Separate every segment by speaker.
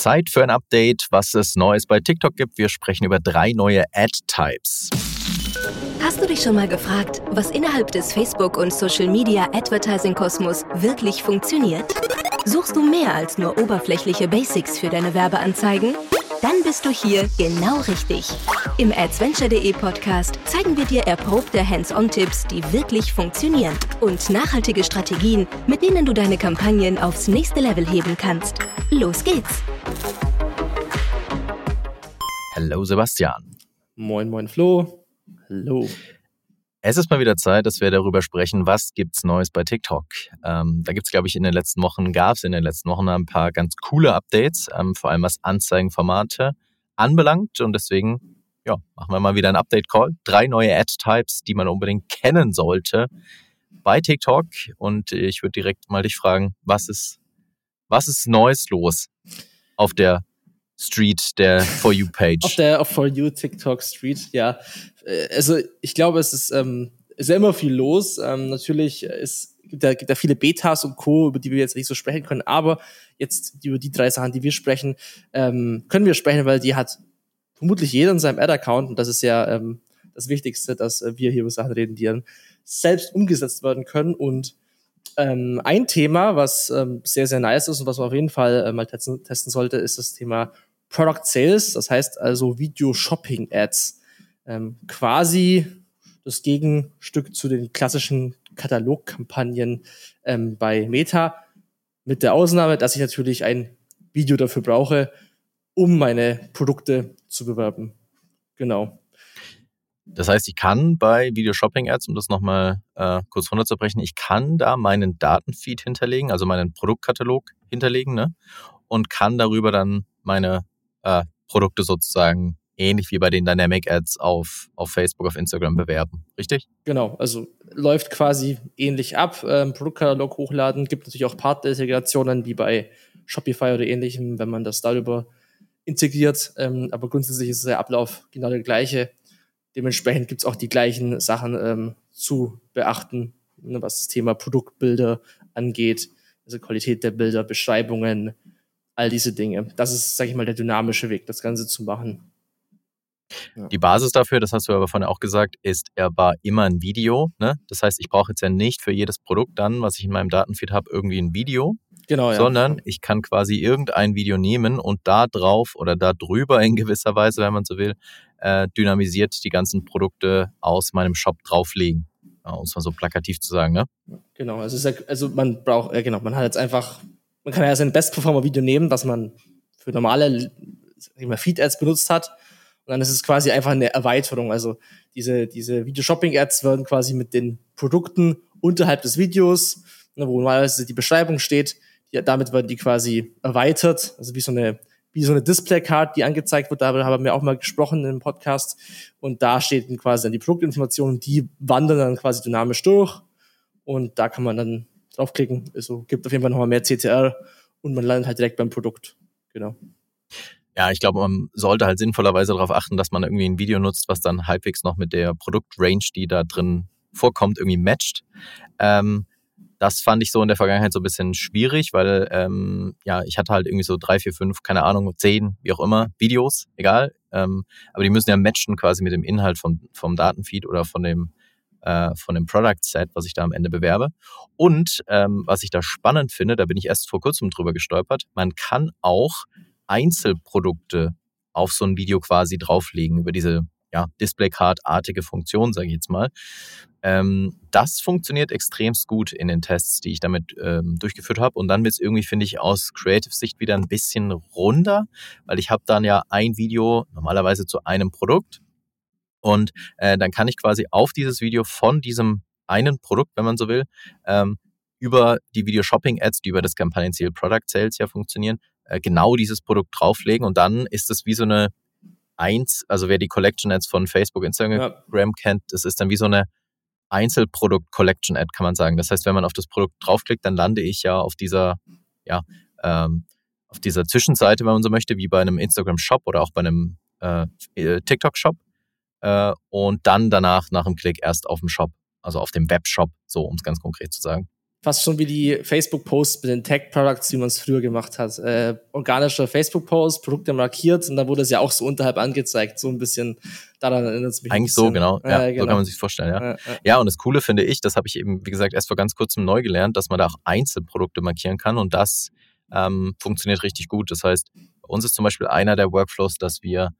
Speaker 1: Zeit für ein Update, was es Neues bei TikTok gibt. Wir sprechen über drei neue Ad-Types.
Speaker 2: Hast du dich schon mal gefragt, was innerhalb des Facebook- und Social-Media-Advertising-Kosmos wirklich funktioniert? Suchst du mehr als nur oberflächliche Basics für deine Werbeanzeigen? Dann bist du hier genau richtig. Im Adventure.de Podcast zeigen wir dir erprobte Hands-on-Tipps, die wirklich funktionieren und nachhaltige Strategien, mit denen du deine Kampagnen aufs nächste Level heben kannst. Los geht's!
Speaker 1: Hallo Sebastian.
Speaker 3: Moin, moin Flo. Hallo.
Speaker 1: Es ist mal wieder Zeit, dass wir darüber sprechen, was gibt's Neues bei TikTok. Ähm, da gibt's, glaube ich, in den letzten Wochen, gab's in den letzten Wochen ein paar ganz coole Updates, ähm, vor allem was Anzeigenformate anbelangt. Und deswegen, ja, machen wir mal wieder einen Update-Call. Drei neue Ad-Types, die man unbedingt kennen sollte bei TikTok. Und ich würde direkt mal dich fragen, was ist, was ist Neues los auf der Street der For You Page.
Speaker 3: Auf der For You TikTok Street, ja. Äh, also ich glaube, es ist, ähm, ist ja immer viel los. Ähm, natürlich ist, da, gibt da viele Betas und Co., über die wir jetzt nicht so sprechen können, aber jetzt über die drei Sachen, die wir sprechen, ähm, können wir sprechen, weil die hat vermutlich jeder in seinem Ad-Account und das ist ja ähm, das Wichtigste, dass wir hier über Sachen reden, die dann selbst umgesetzt werden können und ähm, ein Thema, was ähm, sehr, sehr nice ist und was man auf jeden Fall äh, mal testen, testen sollte, ist das Thema Product Sales, das heißt also Video Shopping Ads. Ähm, quasi das Gegenstück zu den klassischen Katalogkampagnen ähm, bei Meta. Mit der Ausnahme, dass ich natürlich ein Video dafür brauche, um meine Produkte zu bewerben. Genau.
Speaker 1: Das heißt, ich kann bei Video Shopping Ads, um das nochmal äh, kurz runterzubrechen, ich kann da meinen Datenfeed hinterlegen, also meinen Produktkatalog hinterlegen, ne? Und kann darüber dann meine äh, Produkte sozusagen ähnlich wie bei den Dynamic Ads auf, auf Facebook, auf Instagram bewerben. Richtig?
Speaker 3: Genau, also läuft quasi ähnlich ab. Ähm, Produktkatalog hochladen, gibt natürlich auch Partnerintegrationen wie bei Shopify oder ähnlichem, wenn man das darüber integriert. Ähm, aber grundsätzlich ist der Ablauf genau der gleiche. Dementsprechend gibt es auch die gleichen Sachen ähm, zu beachten, ne, was das Thema Produktbilder angeht, also Qualität der Bilder, Beschreibungen, all diese Dinge. Das ist, sage ich mal, der dynamische Weg, das Ganze zu machen.
Speaker 1: Ja. Die Basis dafür, das hast du aber vorhin auch gesagt, ist er war immer ein Video. Ne? Das heißt, ich brauche jetzt ja nicht für jedes Produkt dann, was ich in meinem Datenfeed habe, irgendwie ein Video. Genau, ja. Sondern ich kann quasi irgendein Video nehmen und da drauf oder da drüber in gewisser Weise, wenn man so will, äh, dynamisiert die ganzen Produkte aus meinem Shop drauflegen. Um es mal so plakativ zu sagen, ne?
Speaker 3: Genau, also, ja, also man braucht, äh, genau, man hat jetzt einfach man kann ja sein Best-Performer-Video nehmen, was man für normale Feed-Ads benutzt hat. Und dann ist es quasi einfach eine Erweiterung. Also diese, diese Video-Shopping-Ads werden quasi mit den Produkten unterhalb des Videos, ne, wo normalerweise die Beschreibung steht, die, damit werden die quasi erweitert. Also wie so eine, wie so eine Display-Card, die angezeigt wird. Darüber haben wir auch mal gesprochen im Podcast. Und da steht dann quasi dann die Produktinformationen, die wandern dann quasi dynamisch durch. Und da kann man dann draufklicken. Also gibt auf jeden Fall nochmal mehr CTR und man landet halt direkt beim Produkt. Genau.
Speaker 1: Ja, ich glaube, man sollte halt sinnvollerweise darauf achten, dass man irgendwie ein Video nutzt, was dann halbwegs noch mit der Produktrange, die da drin vorkommt, irgendwie matcht. Ähm, das fand ich so in der Vergangenheit so ein bisschen schwierig, weil ähm, ja, ich hatte halt irgendwie so drei, vier, fünf, keine Ahnung, zehn, wie auch immer, Videos, egal. Ähm, aber die müssen ja matchen quasi mit dem Inhalt vom, vom Datenfeed oder von dem äh, von dem Product Set, was ich da am Ende bewerbe. Und ähm, was ich da spannend finde, da bin ich erst vor kurzem drüber gestolpert, man kann auch Einzelprodukte auf so ein Video quasi drauflegen über diese ja, Display-Card-artige Funktion, sage ich jetzt mal. Ähm, das funktioniert extremst gut in den Tests, die ich damit ähm, durchgeführt habe. Und dann wird es irgendwie, finde ich, aus Creative-Sicht wieder ein bisschen runder, weil ich habe dann ja ein Video normalerweise zu einem Produkt und äh, dann kann ich quasi auf dieses Video von diesem einen Produkt, wenn man so will, ähm, über die Video-Shopping-Ads, die über das Kampagnenziel Product Sales ja funktionieren, äh, genau dieses Produkt drauflegen und dann ist es wie so eine Eins, also wer die Collection-Ads von Facebook, Instagram ja. kennt, das ist dann wie so eine Einzelprodukt-Collection-Ad, kann man sagen. Das heißt, wenn man auf das Produkt draufklickt, dann lande ich ja auf dieser, ja, ähm, auf dieser Zwischenseite, wenn man so möchte, wie bei einem Instagram-Shop oder auch bei einem äh, TikTok-Shop äh, und dann danach nach dem Klick erst auf dem Shop, also auf dem Webshop, so um es ganz konkret zu sagen.
Speaker 3: fast schon wie die Facebook-Posts mit den Tag-Products, wie man es früher gemacht hat. Äh, organischer Facebook-Post, Produkte markiert und dann wurde es ja auch so unterhalb angezeigt. So ein bisschen, daran erinnert es mich.
Speaker 1: Eigentlich so, genau. Ja, äh, genau. So kann man sich vorstellen, ja. Äh, ja, und das Coole finde ich, das habe ich eben, wie gesagt, erst vor ganz kurzem neu gelernt, dass man da auch Einzelprodukte markieren kann und das ähm, funktioniert richtig gut. Das heißt, bei uns ist zum Beispiel einer der Workflows, dass wir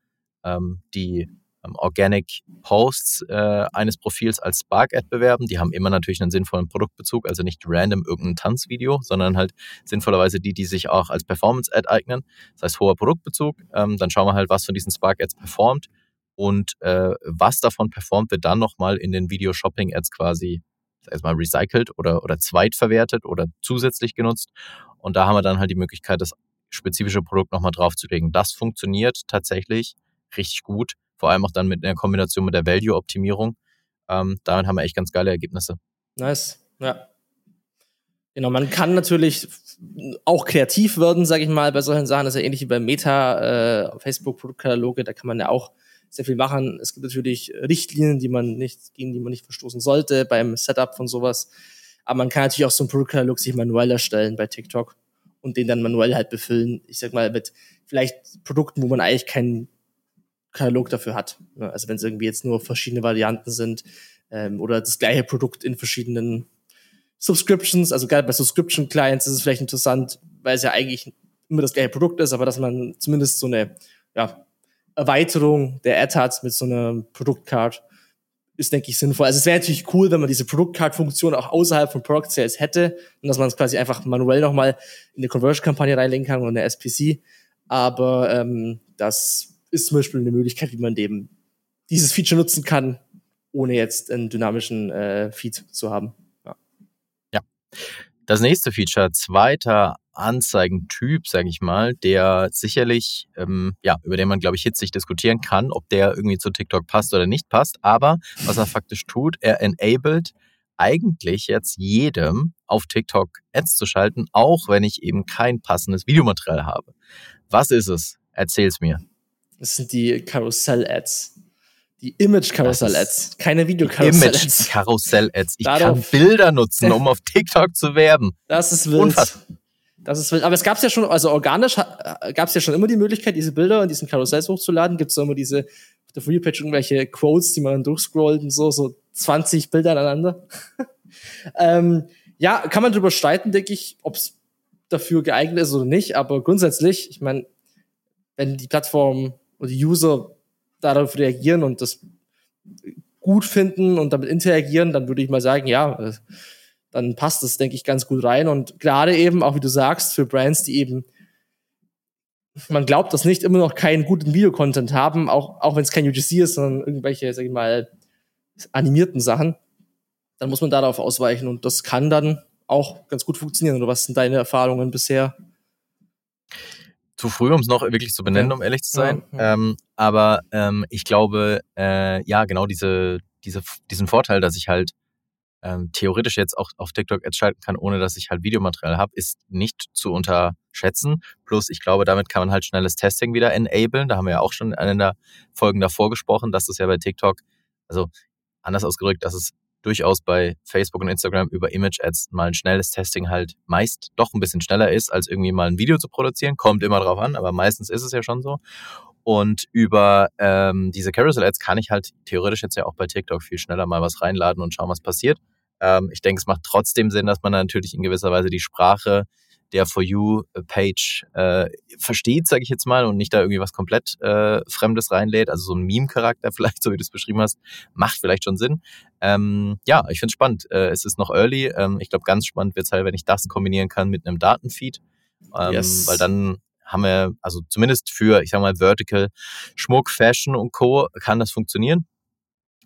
Speaker 1: ähm, die Organic Posts äh, eines Profils als Spark-Ad bewerben. Die haben immer natürlich einen sinnvollen Produktbezug, also nicht random irgendein Tanzvideo, sondern halt sinnvollerweise die, die sich auch als Performance-Ad eignen. Das heißt hoher Produktbezug. Ähm, dann schauen wir halt, was von diesen Spark-Ads performt und äh, was davon performt, wird dann nochmal in den Video-Shopping-Ads quasi erstmal recycelt oder, oder zweitverwertet oder zusätzlich genutzt. Und da haben wir dann halt die Möglichkeit, das spezifische Produkt nochmal draufzulegen. Das funktioniert tatsächlich richtig gut vor allem auch dann mit einer Kombination mit der Value-Optimierung. Ähm, damit haben wir echt ganz geile Ergebnisse.
Speaker 3: Nice, ja. Genau, man kann natürlich auch kreativ werden, sage ich mal, bei solchen Sachen. Das ist ja ähnlich wie bei Meta, äh, Facebook-Produktkataloge, da kann man ja auch sehr viel machen. Es gibt natürlich Richtlinien, die man nicht, gegen die man nicht verstoßen sollte beim Setup von sowas. Aber man kann natürlich auch so einen Produktkatalog sich manuell erstellen bei TikTok und den dann manuell halt befüllen. Ich sag mal, mit vielleicht Produkten, wo man eigentlich keinen Katalog dafür hat. Also wenn es irgendwie jetzt nur verschiedene Varianten sind ähm, oder das gleiche Produkt in verschiedenen Subscriptions, also gerade bei Subscription Clients ist es vielleicht interessant, weil es ja eigentlich immer das gleiche Produkt ist, aber dass man zumindest so eine ja, Erweiterung der Ad hat mit so einer Produktcard ist, denke ich, sinnvoll. Also es wäre natürlich cool, wenn man diese Produktcard-Funktion auch außerhalb von Product Sales hätte und dass man es quasi einfach manuell nochmal in eine Conversion-Kampagne reinlegen kann oder eine SPC. Aber ähm, das ist zum Beispiel eine Möglichkeit, wie man dem dieses Feature nutzen kann, ohne jetzt einen dynamischen äh, Feed zu haben. Ja.
Speaker 1: ja. Das nächste Feature, zweiter Anzeigentyp, sage ich mal, der sicherlich, ähm, ja, über den man, glaube ich, hitzig diskutieren kann, ob der irgendwie zu TikTok passt oder nicht passt. Aber was er faktisch tut, er enabled eigentlich jetzt jedem auf TikTok Ads zu schalten, auch wenn ich eben kein passendes Videomaterial habe. Was ist es? Erzähl's mir.
Speaker 3: Das sind die Karussell-Ads. Die Image-Karussell-Ads, keine Video-Karussell-Ads.
Speaker 1: Image-Karussell-Ads. Ich kann Bilder nutzen, um auf TikTok zu werben.
Speaker 3: Das ist wild. Unfassbar. Das ist wild. Aber es gab ja schon, also organisch gab es ja schon immer die Möglichkeit, diese Bilder in diesen Karussells hochzuladen. Gibt es immer diese auf der Free Page irgendwelche Quotes, die man dann durchscrollt und so, so 20 Bilder aneinander. ähm, ja, kann man drüber streiten, denke ich, ob es dafür geeignet ist oder nicht. Aber grundsätzlich, ich meine, wenn die Plattform und die User darauf reagieren und das gut finden und damit interagieren, dann würde ich mal sagen, ja, äh, dann passt das, denke ich, ganz gut rein. Und gerade eben, auch wie du sagst, für Brands, die eben, man glaubt, dass nicht immer noch keinen guten Videocontent haben, auch, auch wenn es kein UGC ist, sondern irgendwelche, sag ich mal, animierten Sachen, dann muss man darauf ausweichen und das kann dann auch ganz gut funktionieren. Oder was sind deine Erfahrungen bisher?
Speaker 1: Zu früh, um es noch wirklich zu benennen, um ehrlich zu sein. Ja, ja. Ähm, aber ähm, ich glaube, äh, ja, genau diese, diese, diesen Vorteil, dass ich halt ähm, theoretisch jetzt auch auf TikTok Ads schalten kann, ohne dass ich halt Videomaterial habe, ist nicht zu unterschätzen. Plus, ich glaube, damit kann man halt schnelles Testing wieder enablen. Da haben wir ja auch schon in einer der Folgen davor gesprochen, dass das ja bei TikTok, also anders ausgedrückt, dass es durchaus bei Facebook und Instagram über Image-Ads mal ein schnelles Testing halt meist doch ein bisschen schneller ist, als irgendwie mal ein Video zu produzieren. Kommt immer drauf an, aber meistens ist es ja schon so. Und über ähm, diese Carousel-Ads kann ich halt theoretisch jetzt ja auch bei TikTok viel schneller mal was reinladen und schauen, was passiert. Ähm, ich denke, es macht trotzdem Sinn, dass man natürlich in gewisser Weise die Sprache der For You-Page äh, versteht, sage ich jetzt mal, und nicht da irgendwie was komplett äh, Fremdes reinlädt. Also so ein Meme-Charakter vielleicht, so wie du es beschrieben hast, macht vielleicht schon Sinn. Ähm, ja, ich finde es spannend. Äh, es ist noch early. Ähm, ich glaube, ganz spannend wird es halt, wenn ich das kombinieren kann mit einem Datenfeed. Ähm, yes. Weil dann haben wir, also zumindest für, ich sag mal, Vertical, Schmuck, Fashion und Co. kann das funktionieren.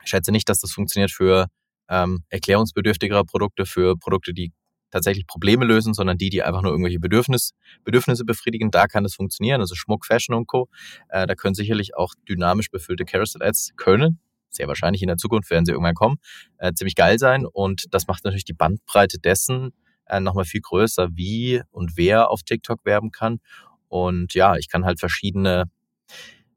Speaker 1: Ich schätze nicht, dass das funktioniert für ähm, erklärungsbedürftigere Produkte, für Produkte, die tatsächlich Probleme lösen, sondern die, die einfach nur irgendwelche Bedürfnis, Bedürfnisse befriedigen. Da kann es funktionieren. Also Schmuck, Fashion und Co. Äh, da können sicherlich auch dynamisch befüllte Carousel-Ads können. Sehr wahrscheinlich in der Zukunft werden sie irgendwann kommen. Äh, ziemlich geil sein. Und das macht natürlich die Bandbreite dessen äh, nochmal viel größer, wie und wer auf TikTok werben kann. Und ja, ich kann halt verschiedene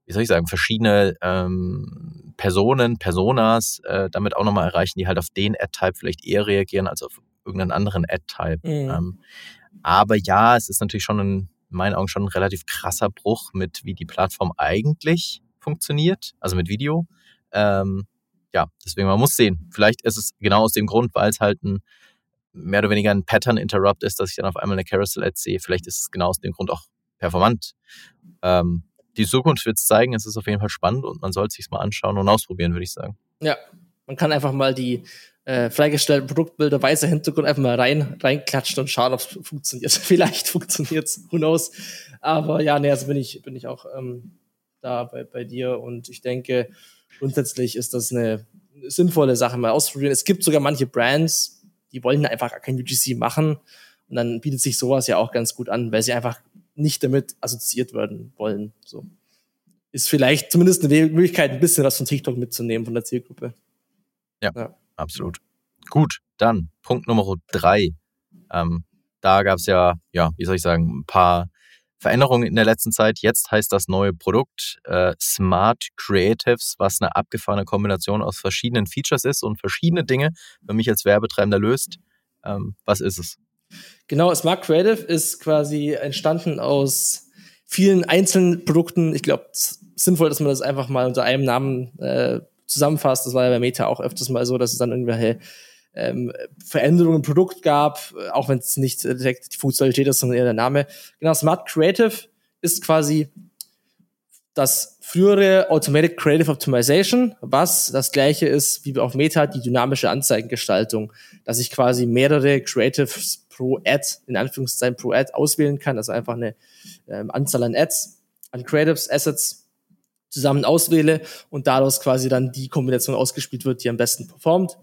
Speaker 1: wie soll ich sagen, verschiedene ähm, Personen, Personas äh, damit auch nochmal erreichen, die halt auf den Ad-Type vielleicht eher reagieren als auf irgendeinen anderen Ad-Type. Mhm. Ähm, aber ja, es ist natürlich schon ein, in meinen Augen schon ein relativ krasser Bruch mit, wie die Plattform eigentlich funktioniert, also mit Video. Ähm, ja, deswegen, man muss sehen. Vielleicht ist es genau aus dem Grund, weil es halt ein mehr oder weniger ein Pattern-Interrupt ist, dass ich dann auf einmal eine Carousel-Ad sehe. Vielleicht ist es genau aus dem Grund auch performant. Ähm, die Zukunft wird es zeigen. Es ist auf jeden Fall spannend und man sollte es sich mal anschauen und ausprobieren, würde ich sagen.
Speaker 3: Ja, man kann einfach mal die äh, freigestellten Produktbilder, weißer Hintergrund einfach mal rein, reinklatschen und schauen, ob es funktioniert. Vielleicht funktioniert es, who knows. Aber ja, nee, also bin ich, bin ich auch ähm, da bei, bei dir und ich denke, grundsätzlich ist das eine sinnvolle Sache mal ausprobieren. Es gibt sogar manche Brands, die wollen einfach kein UGC machen und dann bietet sich sowas ja auch ganz gut an, weil sie einfach nicht damit assoziiert werden wollen. So. Ist vielleicht zumindest eine Möglichkeit, ein bisschen was von TikTok mitzunehmen von der Zielgruppe.
Speaker 1: Ja, ja. Absolut. Gut, dann Punkt Nummer drei. Ähm, da gab es ja, ja, wie soll ich sagen, ein paar Veränderungen in der letzten Zeit. Jetzt heißt das neue Produkt äh, Smart Creatives, was eine abgefahrene Kombination aus verschiedenen Features ist und verschiedene Dinge für mich als Werbetreibender löst. Ähm, was ist es?
Speaker 3: Genau, Smart Creative ist quasi entstanden aus vielen einzelnen Produkten. Ich glaube, es ist sinnvoll, dass man das einfach mal unter einem Namen äh, zusammenfasst. Das war ja bei Meta auch öfters mal so, dass es dann irgendwelche ähm, Veränderungen im Produkt gab, auch wenn es nicht direkt die Funktionalität ist, sondern eher der Name. Genau, Smart Creative ist quasi das frühere Automatic Creative Optimization, was das gleiche ist wie auf Meta die dynamische Anzeigengestaltung, dass ich quasi mehrere Creatives pro Ad, in Anführungszeichen pro Ad auswählen kann, also einfach eine ähm, Anzahl an Ads, an Creatives, Assets zusammen auswähle und daraus quasi dann die Kombination ausgespielt wird, die am besten performt.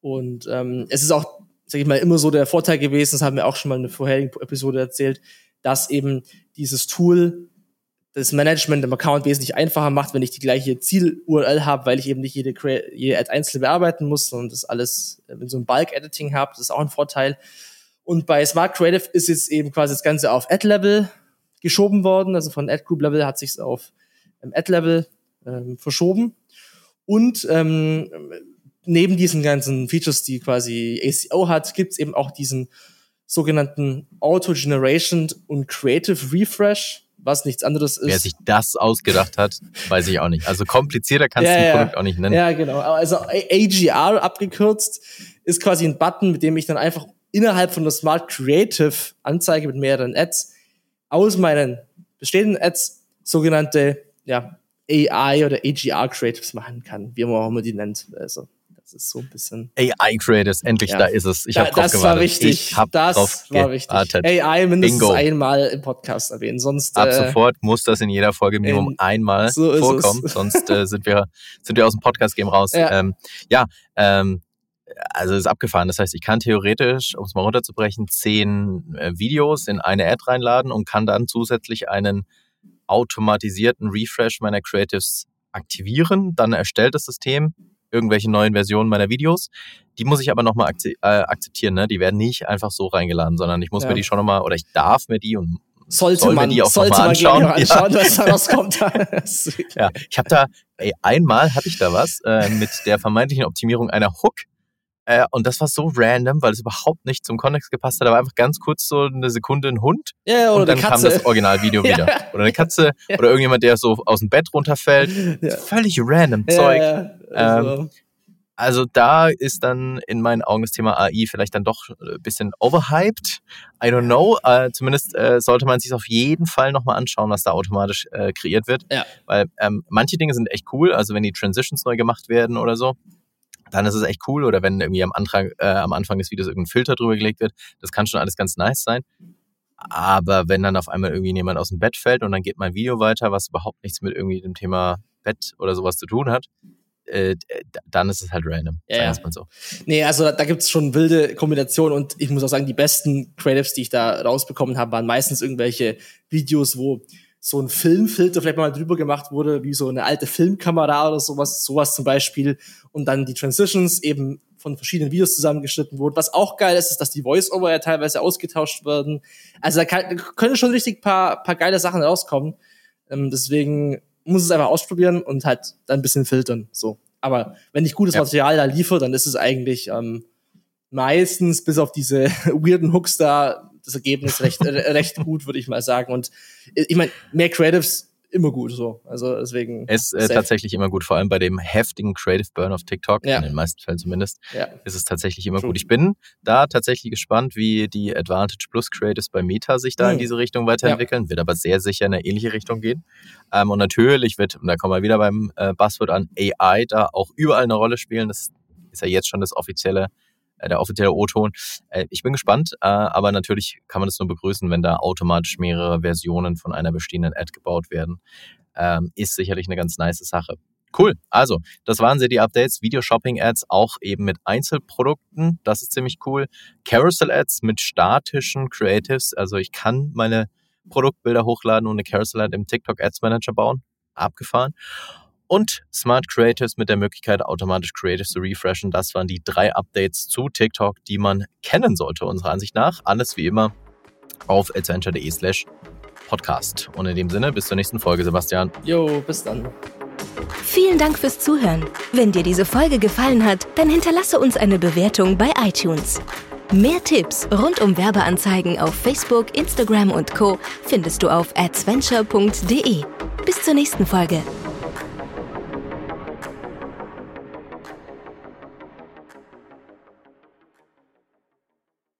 Speaker 3: Und ähm, es ist auch, sag ich mal, immer so der Vorteil gewesen, das haben wir auch schon mal in der vorherigen Episode erzählt, dass eben dieses Tool das Management im Account wesentlich einfacher macht, wenn ich die gleiche Ziel-URL habe, weil ich eben nicht jede, jede Ad einzeln bearbeiten muss, sondern das alles in so einem Bulk-Editing habe. Das ist auch ein Vorteil. Und bei Smart Creative ist jetzt eben quasi das Ganze auf Ad-Level geschoben worden. Also von Ad-Group-Level hat sich auf ähm, Ad-Level ähm, verschoben. Und ähm, neben diesen ganzen Features, die quasi ACO hat, gibt's eben auch diesen sogenannten Auto-Generation und Creative Refresh, was nichts anderes ist.
Speaker 1: Wer sich das ausgedacht hat, weiß ich auch nicht. Also komplizierter kannst ja, du ein ja. Produkt auch nicht nennen.
Speaker 3: Ja, genau. Also AGR abgekürzt ist quasi ein Button, mit dem ich dann einfach innerhalb von der Smart Creative Anzeige mit mehreren Ads aus meinen bestehenden Ads sogenannte ja, AI oder AGR Creatives machen kann, wie man auch immer die nennt. Also das ist so ein bisschen.
Speaker 1: AI Creators, endlich, ja. da ist es. Ich habe drauf
Speaker 3: das
Speaker 1: gewartet.
Speaker 3: War wichtig.
Speaker 1: Ich habe
Speaker 3: das
Speaker 1: drauf
Speaker 3: war wichtig. AI mindestens Bingo. einmal im Podcast erwähnen. Sonst,
Speaker 1: Ab äh, sofort muss das in jeder Folge Minimum einmal so vorkommen. Sonst äh, sind, wir, sind wir aus dem Podcast-Game raus. Ja, ähm, ja ähm, also ist abgefahren. Das heißt, ich kann theoretisch, um es mal runterzubrechen, zehn äh, Videos in eine Ad reinladen und kann dann zusätzlich einen automatisierten Refresh meiner Creatives aktivieren. Dann erstellt das System irgendwelche neuen Versionen meiner Videos. Die muss ich aber nochmal äh, akzeptieren. Ne? Die werden nicht einfach so reingeladen, sondern ich muss ja. mir die schon nochmal, oder ich darf mir die und
Speaker 3: sollte soll man, die auch sollte man anschauen, anschauen ja. was da rauskommt.
Speaker 1: ja, ich habe da, ey, einmal hatte ich da was äh, mit der vermeintlichen Optimierung einer Hook. Äh, und das war so random, weil es überhaupt nicht zum Kontext gepasst hat. Da war einfach ganz kurz so eine Sekunde ein Hund.
Speaker 3: Ja, oder und dann kam
Speaker 1: das Originalvideo wieder. Oder eine Katze oder irgendjemand, der so aus dem Bett runterfällt. Völlig random Zeug. Also. Ähm, also da ist dann in meinen Augen das Thema AI vielleicht dann doch ein bisschen overhyped. I don't know. Äh, zumindest äh, sollte man sich auf jeden Fall nochmal anschauen, was da automatisch äh, kreiert wird.
Speaker 3: Ja.
Speaker 1: Weil ähm, manche Dinge sind echt cool. Also wenn die Transitions neu gemacht werden oder so, dann ist es echt cool. Oder wenn irgendwie am, Antrag, äh, am Anfang des Videos irgendein Filter drüber gelegt wird, das kann schon alles ganz nice sein. Aber wenn dann auf einmal irgendwie jemand aus dem Bett fällt und dann geht mein Video weiter, was überhaupt nichts mit irgendwie dem Thema Bett oder sowas zu tun hat, äh, dann ist es halt random.
Speaker 3: Ja, ja. So. Nee, also da, da gibt es schon wilde Kombinationen und ich muss auch sagen, die besten Creatives, die ich da rausbekommen habe, waren meistens irgendwelche Videos, wo so ein Filmfilter vielleicht mal drüber gemacht wurde, wie so eine alte Filmkamera oder sowas, sowas zum Beispiel. Und dann die Transitions eben von verschiedenen Videos zusammengeschnitten wurden. Was auch geil ist, ist, dass die Voice-Over ja teilweise ausgetauscht werden. Also da, kann, da können schon richtig paar, paar geile Sachen rauskommen. Ähm, deswegen muss es einfach ausprobieren und halt dann ein bisschen filtern. So. Aber wenn ich gutes ja. Material da liefere, dann ist es eigentlich ähm, meistens bis auf diese weirden Hooks da das Ergebnis recht, recht gut, würde ich mal sagen. Und ich meine, mehr Creatives immer gut so. Also deswegen.
Speaker 1: Es ist äh, tatsächlich immer gut, vor allem bei dem heftigen Creative Burn auf TikTok, ja. in den meisten Fällen zumindest, ja. ist es tatsächlich immer True. gut. Ich bin da tatsächlich gespannt, wie die Advantage Plus Creatives bei Meta sich da mhm. in diese Richtung weiterentwickeln, ja. wird aber sehr sicher in eine ähnliche Richtung gehen. Ähm, und natürlich wird, und da kommen wir wieder beim äh, Buzzword an, AI da auch überall eine Rolle spielen. Das ist ja jetzt schon das offizielle äh, der offizielle O-Ton. Äh, ich bin gespannt, äh, aber natürlich kann man es nur begrüßen, wenn da automatisch mehrere Versionen von einer bestehenden Ad gebaut werden. Ähm, ist sicherlich eine ganz nice Sache. Cool. Also, das waren sie die Updates. Video-Shopping-Ads auch eben mit Einzelprodukten. Das ist ziemlich cool. Carousel-Ads mit statischen Creatives. Also, ich kann meine Produktbilder hochladen und eine Carousel-Ad im TikTok Ads Manager bauen. Abgefahren und Smart Creatives mit der Möglichkeit, automatisch Creatives zu refreshen. Das waren die drei Updates zu TikTok, die man kennen sollte, unserer Ansicht nach. Alles wie immer auf adventure.de slash podcast. Und in dem Sinne, bis zur nächsten Folge, Sebastian.
Speaker 3: Jo, bis dann.
Speaker 2: Vielen Dank fürs Zuhören. Wenn dir diese Folge gefallen hat, dann hinterlasse uns eine Bewertung bei iTunes. Mehr Tipps rund um Werbeanzeigen auf Facebook, Instagram und Co. findest du auf adventure.de. Bis zur nächsten Folge.